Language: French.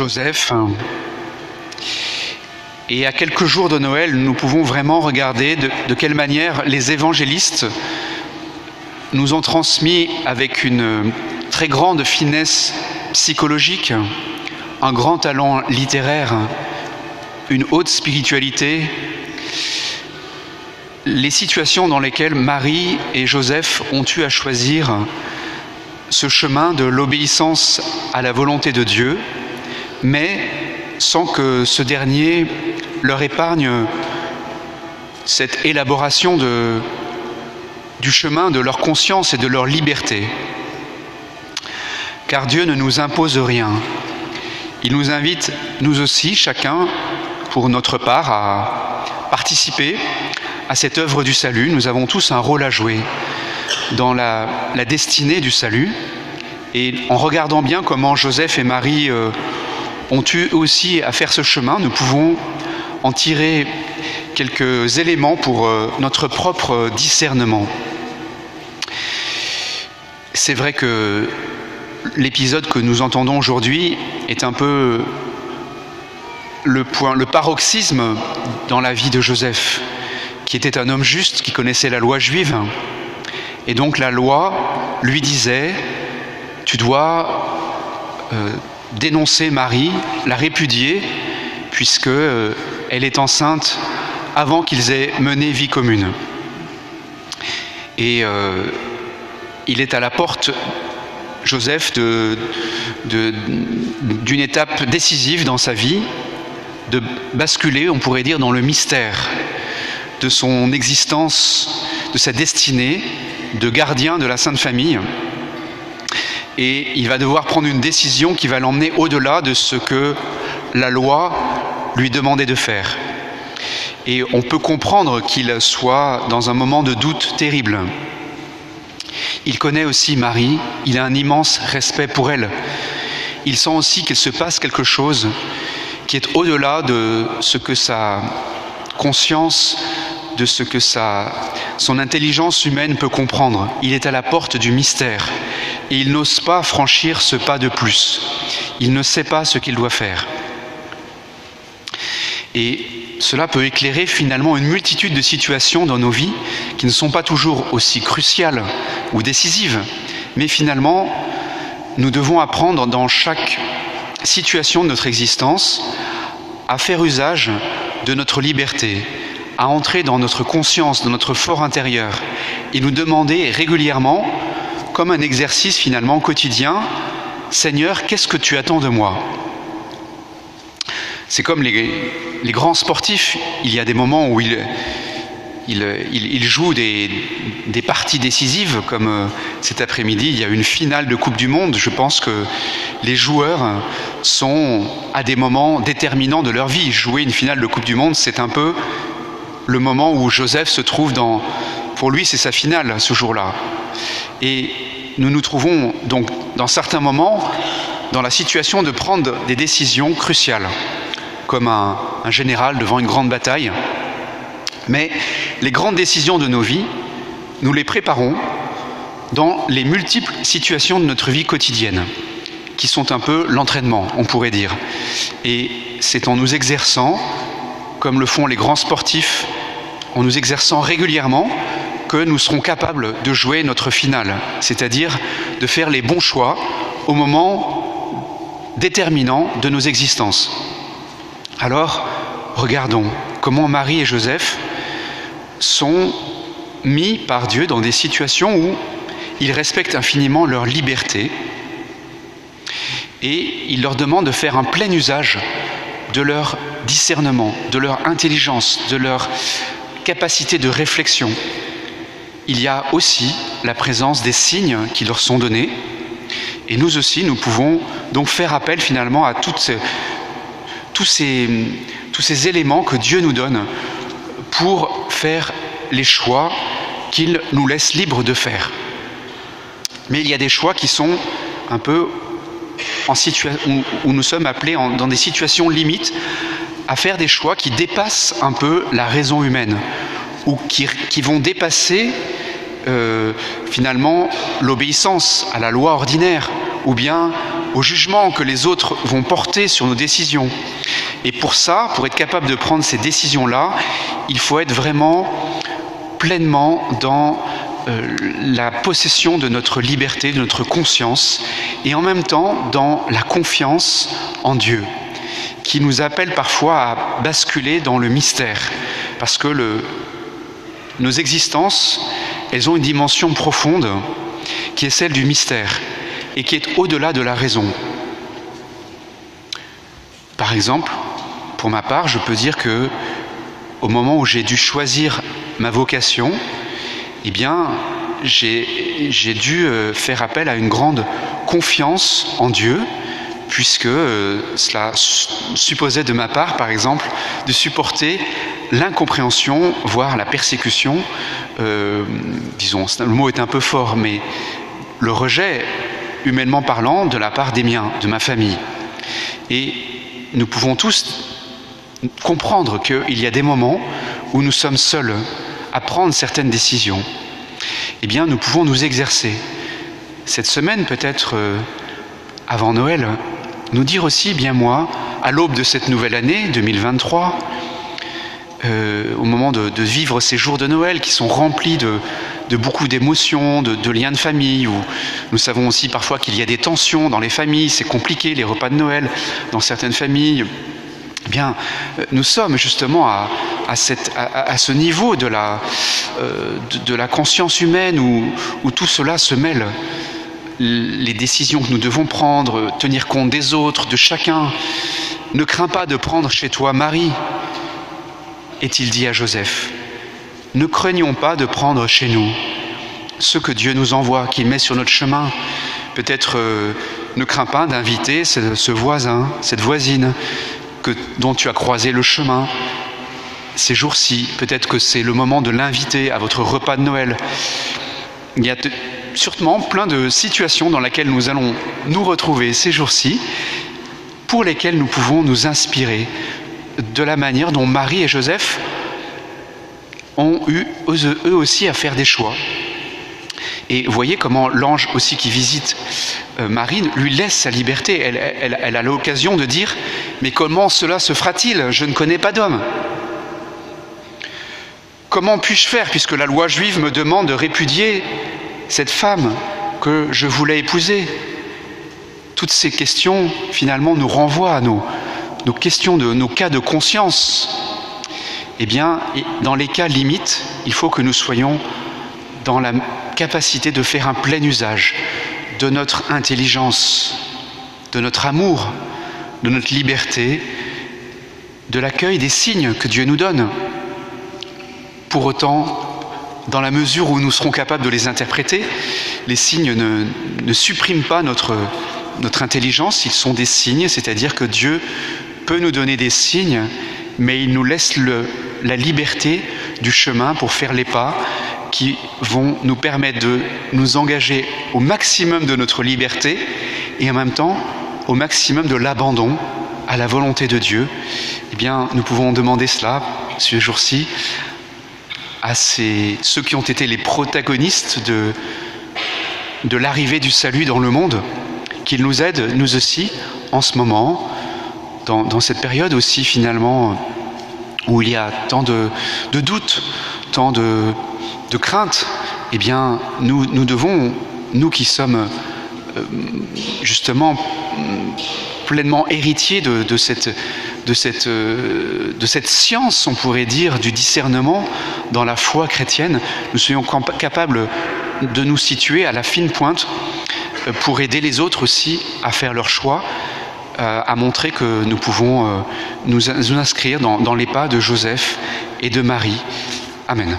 Joseph. Et à quelques jours de Noël, nous pouvons vraiment regarder de, de quelle manière les évangélistes nous ont transmis avec une très grande finesse psychologique, un grand talent littéraire, une haute spiritualité, les situations dans lesquelles Marie et Joseph ont eu à choisir ce chemin de l'obéissance à la volonté de Dieu, mais sans que ce dernier leur épargne cette élaboration du chemin de leur conscience et de leur liberté. Car Dieu ne nous impose rien. Il nous invite, nous aussi, chacun, pour notre part, à participer à cette œuvre du salut. Nous avons tous un rôle à jouer dans la, la destinée du salut. Et en regardant bien comment Joseph et Marie euh, ont eu aussi à faire ce chemin, nous pouvons en tirer quelques éléments pour euh, notre propre discernement. C'est vrai que l'épisode que nous entendons aujourd'hui est un peu le, paroxysme dans la vie de Joseph, qui était un homme juste, qui connaissait la loi juive. Et donc la loi lui disait, tu dois euh, dénoncer Marie, la répudier, puisque euh, elle est enceinte avant qu'ils aient mené vie commune. Et euh, il est à la porte, Joseph, d'une étape décisive dans sa vie, de basculer, on pourrait dire, dans le mystère de son existence, de sa destinée, de gardien de la Sainte Famille. Et il va devoir prendre une décision qui va l'emmener au-delà de ce que la loi lui demandait de faire. Et on peut comprendre qu'il soit dans un moment de doute terrible. Il connaît aussi Marie, il a un immense respect pour elle. Il sent aussi qu'il se passe quelque chose qui est au-delà de ce que sa conscience, de ce que sa, son intelligence humaine peut comprendre. Il est à la porte du mystère et il n'ose pas franchir ce pas de plus. Il ne sait pas ce qu'il doit faire. Et cela peut éclairer finalement une multitude de situations dans nos vies qui ne sont pas toujours aussi cruciales ou décisives, mais finalement, nous devons apprendre dans chaque situation de notre existence à faire usage de notre liberté, à entrer dans notre conscience, dans notre fort intérieur, et nous demander régulièrement, comme un exercice finalement quotidien, Seigneur, qu'est-ce que tu attends de moi? C'est comme les, grands sportifs, il y a des moments où ils jouent des, des, parties décisives, comme euh, cet après-midi, il y a une finale de Coupe du Monde. Je pense que les joueurs sont à des moments déterminants de leur vie. Jouer une finale de Coupe du Monde, c'est un peu le moment où Joseph se trouve dans... Pour lui, c'est sa finale ce jour-là. Et nous nous trouvons donc dans certains moments dans la situation de prendre des décisions cruciales comme un, général devant une grande bataille. Mais les grandes décisions de nos vies, nous les préparons dans les multiples situations de notre vie quotidienne, qui sont un peu l'entraînement, on pourrait dire. Et c'est en nous exerçant, comme le font les grands sportifs, en nous exerçant régulièrement, que nous serons capables de jouer notre finale, c'est-à-dire de faire les bons choix au moment déterminant de nos existences. Alors, regardons comment Marie et Joseph sont mis par Dieu dans des situations où ils respectent infiniment leur liberté et il leur demande de faire un plein usage de leur discernement, de leur intelligence, de leur capacité de réflexion. Il y a aussi la présence des signes qui leur sont donnés et nous aussi, nous pouvons donc faire appel finalement à tous ces, éléments que Dieu nous donne pour faire les choix qu'il nous laisse libres de faire. Mais il y a des choix qui sont un peu où, nous sommes appelés dans des situations limites à faire des choix qui dépassent un peu la raison humaine ou qui, vont dépasser euh, finalement l'obéissance à la loi ordinaire ou bien au jugement que les autres vont porter sur nos décisions. Et pour ça, pour être capable de prendre ces décisions-là, il faut être vraiment pleinement dans euh, la possession de notre liberté, de notre conscience, et en même temps dans la confiance en Dieu, qui nous appelle parfois à basculer dans le mystère, parce que le, nos existences, elles ont une dimension profonde qui est celle du mystère et qui est au-delà de la raison. Par exemple, pour ma part, je peux dire que au moment où j'ai dû choisir ma vocation, eh bien, j'ai dû euh, faire appel à une grande confiance en Dieu, puisque euh, cela supposait de ma part, par exemple, de supporter l'incompréhension, voire la persécution, euh, disons, le mot est un peu fort, mais le rejet, humainement parlant, de la part des miens, de ma famille. Et nous pouvons tous comprendre qu'il y a des moments où nous sommes seuls à prendre certaines décisions. Eh bien, nous pouvons nous exercer. Cette semaine, peut-être euh, avant Noël, nous dire aussi, bien moi, à l'aube de cette nouvelle année 2023, euh, au moment de, vivre ces jours de Noël qui sont remplis de, beaucoup d'émotions, de, liens de famille, où nous savons aussi parfois qu'il y a des tensions dans les familles, c'est compliqué les repas de Noël dans certaines familles. Eh bien, euh, nous sommes justement à, ce niveau de la, euh, conscience humaine où tout cela se mêle les décisions que nous devons prendre, tenir compte des autres, de chacun. Ne crains pas de prendre chez toi Marie, est-il dit à Joseph. Ne craignons pas de prendre chez nous ce que Dieu nous envoie, qu'il met sur notre chemin. Peut-être euh, ne crains pas d'inviter ce, voisin, cette voisine dont tu as croisé le chemin ces jours-ci. Peut-être que c'est le moment de l'inviter à votre repas de Noël. Sûrement plein de situations dans lesquelles nous allons nous retrouver ces jours-ci, pour lesquelles nous pouvons nous inspirer de la manière dont Marie et Joseph ont eu eux aussi à faire des choix. Et voyez comment l'ange aussi qui visite euh, Marie lui laisse sa liberté. Elle a l'occasion de dire, mais comment cela se fera-t-il? Je ne connais pas d'homme. Comment puis-je faire puisque la loi juive me demande de répudier cette femme que je voulais épouser Toutes ces questions finalement nous renvoient à nos, questions, de nos cas de conscience, eh bien, dans les cas limites, il faut que nous soyons dans la capacité de faire un plein usage de notre intelligence, de notre amour, de notre liberté, de l'accueil des signes que Dieu nous donne. Pour autant, dans la mesure où nous serons capables de les interpréter, les signes ne, suppriment pas notre, intelligence, ils sont des signes, c'est-à-dire que Dieu peut nous donner des signes, mais il nous laisse la liberté du chemin pour faire les pas qui vont nous permettre de nous engager au maximum de notre liberté et en même temps au maximum de l'abandon à la volonté de Dieu. Eh bien, nous pouvons demander cela ce jour-ci à ces, ceux qui ont été les protagonistes de, de l'arrivée du salut dans le monde, qu'ils nous aident, nous aussi, en ce moment, dans, cette période aussi finalement où il y a tant de, doutes, tant de, craintes, eh bien nous, nous, devons, nous qui sommes euh, justement pleinement héritiers de, cette, de, cette, euh, de cette science, on pourrait dire, du discernement dans la foi chrétienne, nous soyons capables de nous situer à la fine pointe euh, pour aider les autres aussi à faire leur choix euh, à montrer que nous pouvons nous inscrire dans les pas de Joseph et de Marie. Amen.